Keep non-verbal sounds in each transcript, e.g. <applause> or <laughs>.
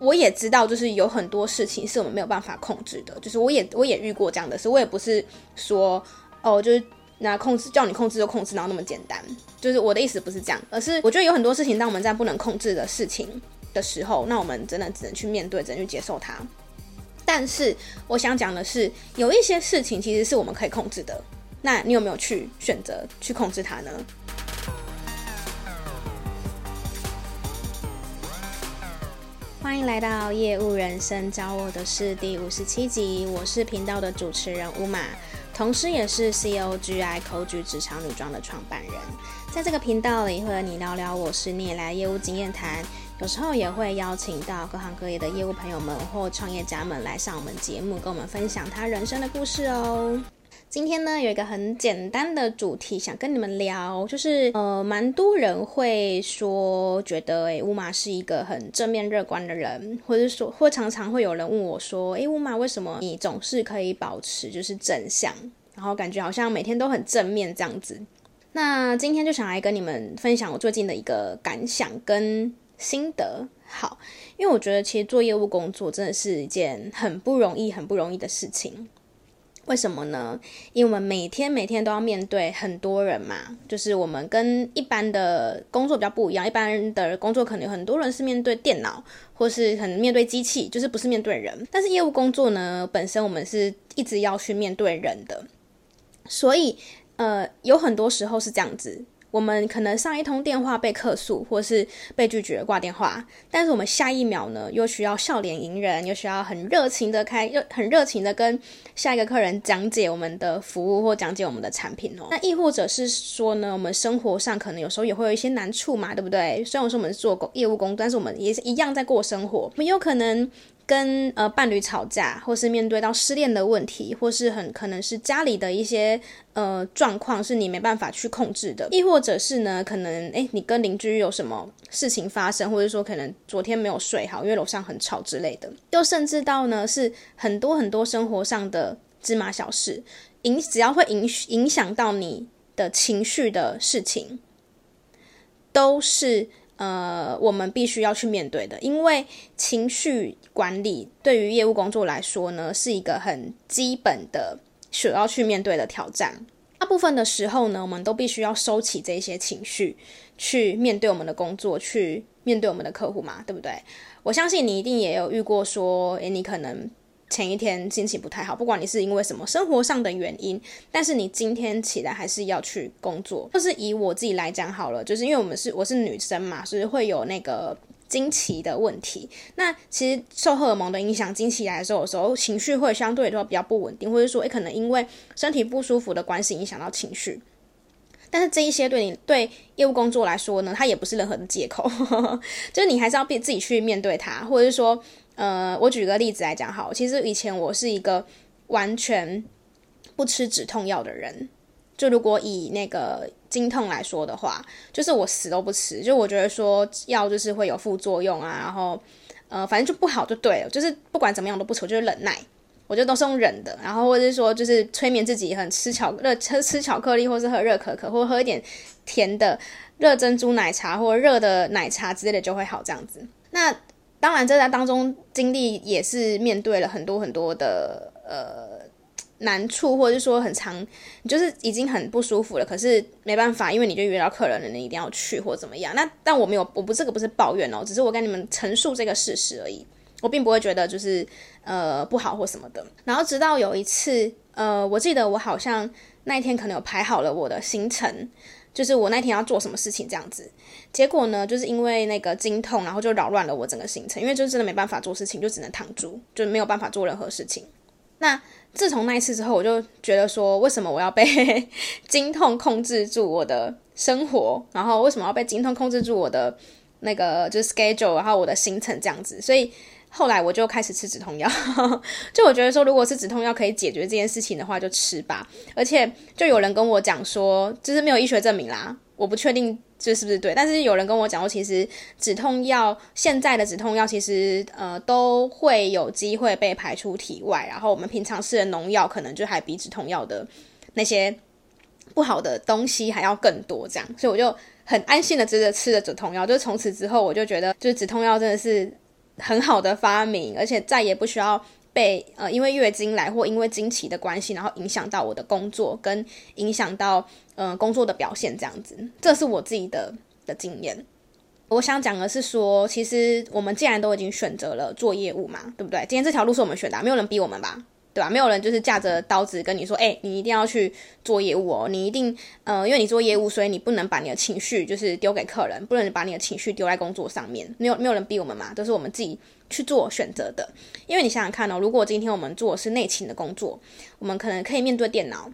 我也知道，就是有很多事情是我们没有办法控制的，就是我也我也遇过这样的事，我也不是说哦，就是那控制叫你控制就控制，然后那么简单，就是我的意思不是这样，而是我觉得有很多事情，当我们在不能控制的事情的时候，那我们真的只能去面对，只能去接受它。但是我想讲的是，有一些事情其实是我们可以控制的，那你有没有去选择去控制它呢？欢迎来到业务人生教我的事第五十七集，我是频道的主持人 Uma，同时也是 COGI 口语职场女装的创办人。在这个频道里，会和你聊聊我十年来业务经验谈，有时候也会邀请到各行各业的业务朋友们或创业家们来上我们节目，跟我们分享他人生的故事哦。今天呢，有一个很简单的主题想跟你们聊，就是呃，蛮多人会说觉得诶，Uma 是一个很正面乐观的人，或者说，或常常会有人问我说，诶，Uma 为什么你总是可以保持就是正向，然后感觉好像每天都很正面这样子？那今天就想来跟你们分享我最近的一个感想跟心得。好，因为我觉得其实做业务工作真的是一件很不容易、很不容易的事情。为什么呢？因为我们每天每天都要面对很多人嘛，就是我们跟一般的工作比较不一样。一般的工作可能有很多人是面对电脑，或是很面对机器，就是不是面对人。但是业务工作呢，本身我们是一直要去面对人的，所以呃，有很多时候是这样子。我们可能上一通电话被客诉，或是被拒绝挂电话，但是我们下一秒呢，又需要笑脸迎人，又需要很热情的开，又很热情的跟下一个客人讲解我们的服务或讲解我们的产品哦。那亦或者是说呢，我们生活上可能有时候也会有一些难处嘛，对不对？虽然我说我们是做业务工，但是我们也是一样在过生活，我们有可能。跟呃伴侣吵架，或是面对到失恋的问题，或是很可能是家里的一些呃状况是你没办法去控制的，亦或者是呢，可能诶你跟邻居有什么事情发生，或者说可能昨天没有睡好，因为楼上很吵之类的，又甚至到呢是很多很多生活上的芝麻小事，影只要会影影响到你的情绪的事情，都是。呃，我们必须要去面对的，因为情绪管理对于业务工作来说呢，是一个很基本的需要去面对的挑战。大部分的时候呢，我们都必须要收起这些情绪，去面对我们的工作，去面对我们的客户嘛，对不对？我相信你一定也有遇过说，诶，你可能。前一天心情不太好，不管你是因为什么生活上的原因，但是你今天起来还是要去工作。就是以我自己来讲好了，就是因为我们是我是女生嘛，所以会有那个经期的问题。那其实受荷尔蒙的影响，经期来的时候，有时候情绪会相对来说比较不稳定，或者说，诶，可能因为身体不舒服的关系影响到情绪。但是这一些对你对业务工作来说呢，它也不是任何的借口，<laughs> 就是你还是要自己去面对它，或者是说。呃，我举个例子来讲好，其实以前我是一个完全不吃止痛药的人。就如果以那个经痛来说的话，就是我死都不吃。就我觉得说药就是会有副作用啊，然后呃，反正就不好就对了。就是不管怎么样都不吃，就是忍耐，我觉得都是用忍的。然后或者是说，就是催眠自己，很吃巧热吃吃巧克力，或是喝热可可，或喝一点甜的热珍珠奶茶或热的奶茶之类的就会好这样子。那当然，这在当中经历也是面对了很多很多的呃难处，或者是说很长，就是已经很不舒服了，可是没办法，因为你就约到客人了，你一定要去或怎么样。那但我没有，我不这个不是抱怨哦，只是我跟你们陈述这个事实而已，我并不会觉得就是呃不好或什么的。然后直到有一次，呃，我记得我好像那一天可能有排好了我的行程。就是我那天要做什么事情这样子，结果呢，就是因为那个经痛，然后就扰乱了我整个行程，因为就真的没办法做事情，就只能躺住，就没有办法做任何事情。那自从那一次之后，我就觉得说，为什么我要被 <laughs> 经痛控制住我的生活？然后为什么要被经痛控制住我的那个就是 schedule，然后我的行程这样子？所以。后来我就开始吃止痛药，<laughs> 就我觉得说，如果是止痛药可以解决这件事情的话，就吃吧。而且就有人跟我讲说，就是没有医学证明啦，我不确定这是不是对。但是有人跟我讲说，其实止痛药现在的止痛药其实呃都会有机会被排出体外，然后我们平常吃的农药可能就还比止痛药的那些不好的东西还要更多，这样，所以我就很安心的吃着吃着止痛药。就从此之后，我就觉得就是止痛药真的是。很好的发明，而且再也不需要被呃因为月经来或因为经期的关系，然后影响到我的工作跟影响到呃工作的表现这样子。这是我自己的的经验。我想讲的是说，其实我们既然都已经选择了做业务嘛，对不对？今天这条路是我们选的，没有人逼我们吧？对吧？没有人就是架着刀子跟你说，哎，你一定要去做业务哦，你一定，呃，因为你做业务，所以你不能把你的情绪就是丢给客人，不能把你的情绪丢在工作上面。没有，没有人逼我们嘛，都是我们自己去做选择的。因为你想想看哦，如果今天我们做是内勤的工作，我们可能可以面对电脑。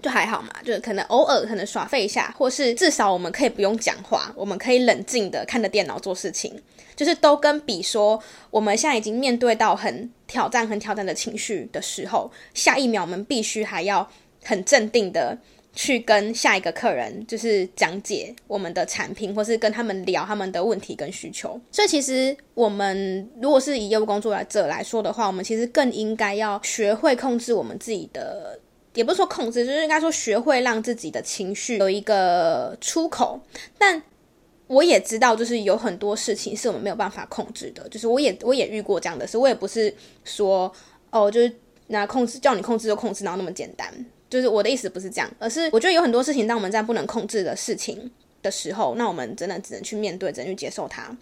就还好嘛，就是可能偶尔可能耍废一下，或是至少我们可以不用讲话，我们可以冷静的看着电脑做事情，就是都跟比说我们现在已经面对到很挑战、很挑战的情绪的时候，下一秒我们必须还要很镇定的去跟下一个客人就是讲解我们的产品，或是跟他们聊他们的问题跟需求。所以其实我们如果是以业务工作者来说的话，我们其实更应该要学会控制我们自己的。也不是说控制，就是应该说学会让自己的情绪有一个出口。但我也知道，就是有很多事情是我们没有办法控制的。就是我也我也遇过这样的事，我也不是说哦，就是那控制叫你控制就控制，然后那么简单。就是我的意思不是这样，而是我觉得有很多事情，当我们在不能控制的事情的时候，那我们真的只能去面对，只能去接受它。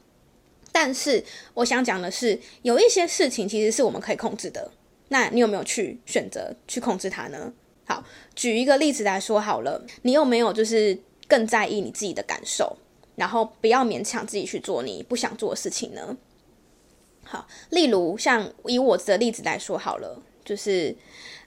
但是我想讲的是，有一些事情其实是我们可以控制的。那你有没有去选择去控制它呢？好，举一个例子来说好了，你有没有就是更在意你自己的感受，然后不要勉强自己去做你不想做的事情呢？好，例如像以我的例子来说好了，就是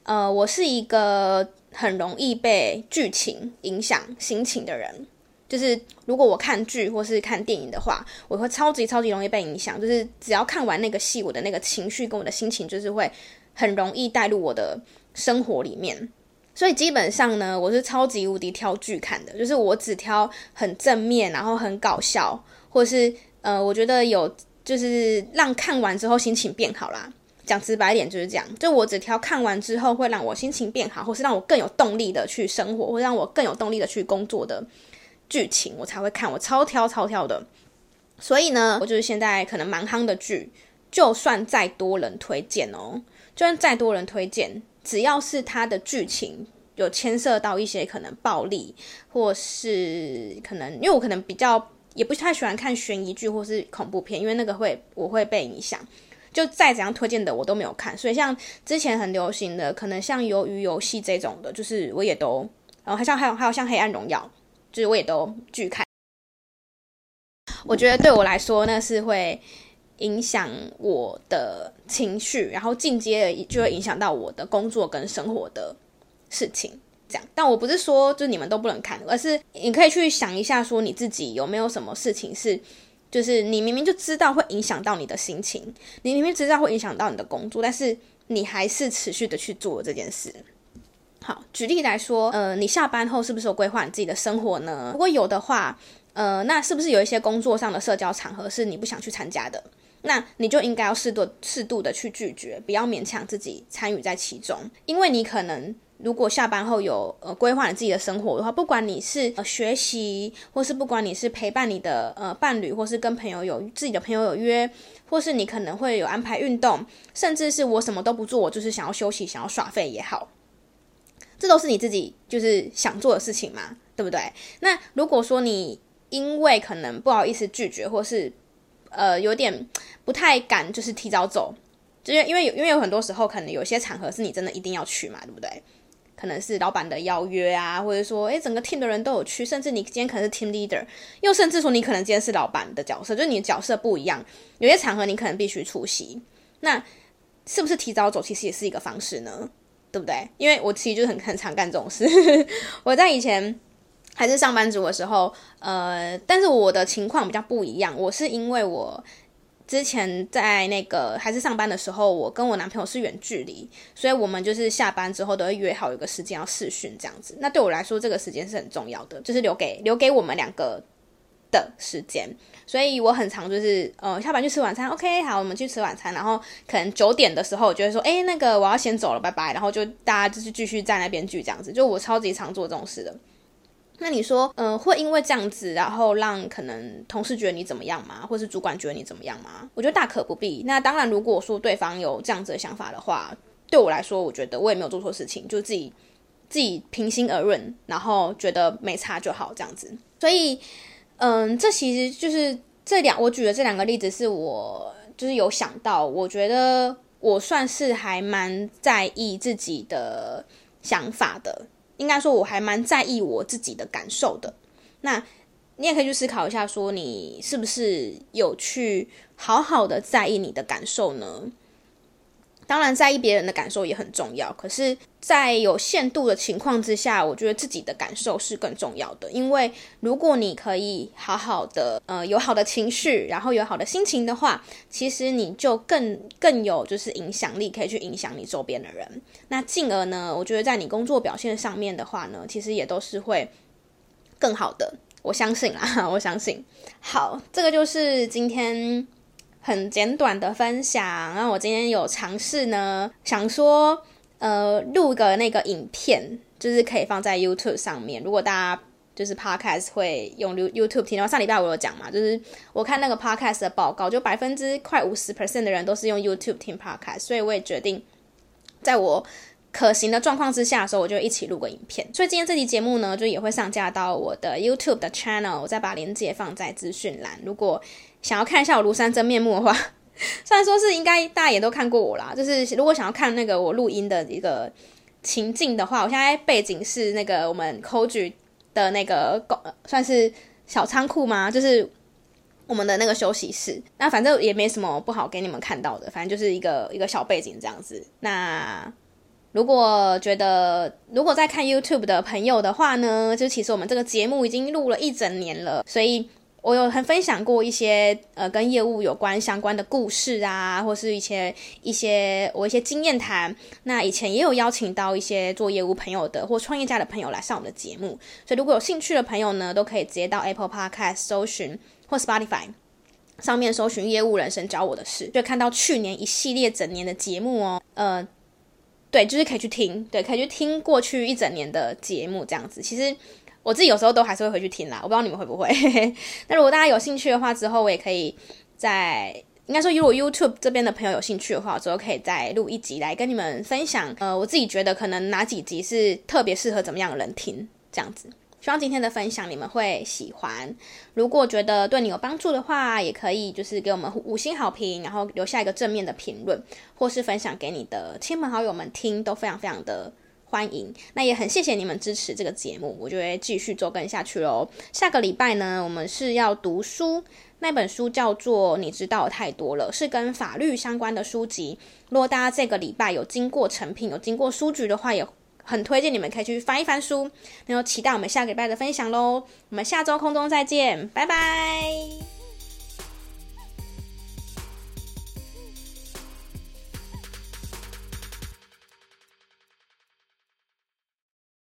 呃，我是一个很容易被剧情影响心情的人，就是如果我看剧或是看电影的话，我会超级超级容易被影响，就是只要看完那个戏，我的那个情绪跟我的心情就是会很容易带入我的生活里面。所以基本上呢，我是超级无敌挑剧看的，就是我只挑很正面，然后很搞笑，或是呃，我觉得有就是让看完之后心情变好啦。讲直白点就是这样，就我只挑看完之后会让我心情变好，或是让我更有动力的去生活，或让我更有动力的去工作的剧情，我才会看。我超挑超挑的。所以呢，我就是现在可能蛮夯的剧，就算再多人推荐哦，就算再多人推荐。只要是它的剧情有牵涉到一些可能暴力，或是可能，因为我可能比较也不太喜欢看悬疑剧或是恐怖片，因为那个会我会被影响。就再怎样推荐的我都没有看，所以像之前很流行的，可能像鱿鱼游戏这种的，就是我也都，然后还像还有还有像黑暗荣耀，就是我也都拒看。我觉得对我来说，那是会。影响我的情绪，然后进阶的就会影响到我的工作跟生活的事情，这样。但我不是说就你们都不能看，而是你可以去想一下，说你自己有没有什么事情是，就是你明明就知道会影响到你的心情，你明明知道会影响到你的工作，但是你还是持续的去做这件事。好，举例来说，呃，你下班后是不是有规划你自己的生活呢？如果有的话，呃，那是不是有一些工作上的社交场合是你不想去参加的？那你就应该要适度适度的去拒绝，不要勉强自己参与在其中，因为你可能如果下班后有呃规划你自己的生活的话，不管你是呃学习，或是不管你是陪伴你的呃伴侣，或是跟朋友有自己的朋友有约，或是你可能会有安排运动，甚至是我什么都不做，我就是想要休息，想要耍废也好，这都是你自己就是想做的事情嘛，对不对？那如果说你因为可能不好意思拒绝，或是呃，有点不太敢，就是提早走，就是因为有，因为有很多时候，可能有些场合是你真的一定要去嘛，对不对？可能是老板的邀约啊，或者说，诶，整个 team 的人都有去，甚至你今天可能是 team leader，又甚至说你可能今天是老板的角色，就是你的角色不一样，有些场合你可能必须出席，那是不是提早走，其实也是一个方式呢？对不对？因为我其实就很 <laughs> 很常干这种事，我在以前。还是上班族的时候，呃，但是我的情况比较不一样。我是因为我之前在那个还是上班的时候，我跟我男朋友是远距离，所以我们就是下班之后都会约好有个时间要试训这样子。那对我来说，这个时间是很重要的，就是留给留给我们两个的时间。所以我很常就是呃下班去吃晚餐，OK，好，我们去吃晚餐。然后可能九点的时候，我就会说，哎，那个我要先走了，拜拜。然后就大家就是继续在那边聚这样子。就我超级常做这种事的。那你说，嗯、会因为这样子，然后让可能同事觉得你怎么样吗？或是主管觉得你怎么样吗？我觉得大可不必。那当然，如果说对方有这样子的想法的话，对我来说，我觉得我也没有做错事情，就自己自己平心而论，然后觉得没差就好这样子。所以，嗯、这其实就是这两我举的这两个例子，是我就是有想到，我觉得我算是还蛮在意自己的想法的。应该说，我还蛮在意我自己的感受的。那你也可以去思考一下，说你是不是有去好好的在意你的感受呢？当然，在意别人的感受也很重要。可是，在有限度的情况之下，我觉得自己的感受是更重要的。因为如果你可以好好的，呃，有好的情绪，然后有好的心情的话，其实你就更更有就是影响力，可以去影响你周边的人。那进而呢，我觉得在你工作表现上面的话呢，其实也都是会更好的。我相信啦，我相信。好，这个就是今天。很简短的分享，然后我今天有尝试呢，想说，呃，录个那个影片，就是可以放在 YouTube 上面。如果大家就是 Podcast 会用 YouTube 听的话，上礼拜我有讲嘛，就是我看那个 Podcast 的报告，就百分之快五十 percent 的人都是用 YouTube 听 Podcast，所以我也决定，在我可行的状况之下的时候，我就一起录个影片。所以今天这期节目呢，就也会上架到我的 YouTube 的 Channel，我再把链接放在资讯栏。如果想要看一下我庐山真面目的话，<laughs> 虽然说是应该大家也都看过我啦，就是如果想要看那个我录音的一个情境的话，我现在背景是那个我们 Koji 的那个算是小仓库吗？就是我们的那个休息室。那反正也没什么不好给你们看到的，反正就是一个一个小背景这样子。那如果觉得如果在看 YouTube 的朋友的话呢，就其实我们这个节目已经录了一整年了，所以。我有很分享过一些呃跟业务有关相关的故事啊，或是一些一些我一些经验谈。那以前也有邀请到一些做业务朋友的或创业家的朋友来上我们的节目，所以如果有兴趣的朋友呢，都可以直接到 Apple Podcast 搜寻或 Spotify 上面搜寻业务人生教我的事，就看到去年一系列整年的节目哦。呃，对，就是可以去听，对，可以去听过去一整年的节目这样子。其实。我自己有时候都还是会回去听啦，我不知道你们会不会。<laughs> 那如果大家有兴趣的话，之后我也可以在，应该说如果 YouTube 这边的朋友有兴趣的话，之后可以再录一集来跟你们分享。呃，我自己觉得可能哪几集是特别适合怎么样的人听，这样子。希望今天的分享你们会喜欢。如果觉得对你有帮助的话，也可以就是给我们五星好评，然后留下一个正面的评论，或是分享给你的亲朋好友们听，都非常非常的。欢迎，那也很谢谢你们支持这个节目，我就会继续做更下去喽。下个礼拜呢，我们是要读书，那本书叫做《你知道太多了》，是跟法律相关的书籍。如果大家这个礼拜有经过成品，有经过书局的话，也很推荐你们可以去翻一翻书。然后期待我们下个礼拜的分享喽。我们下周空中再见，拜拜。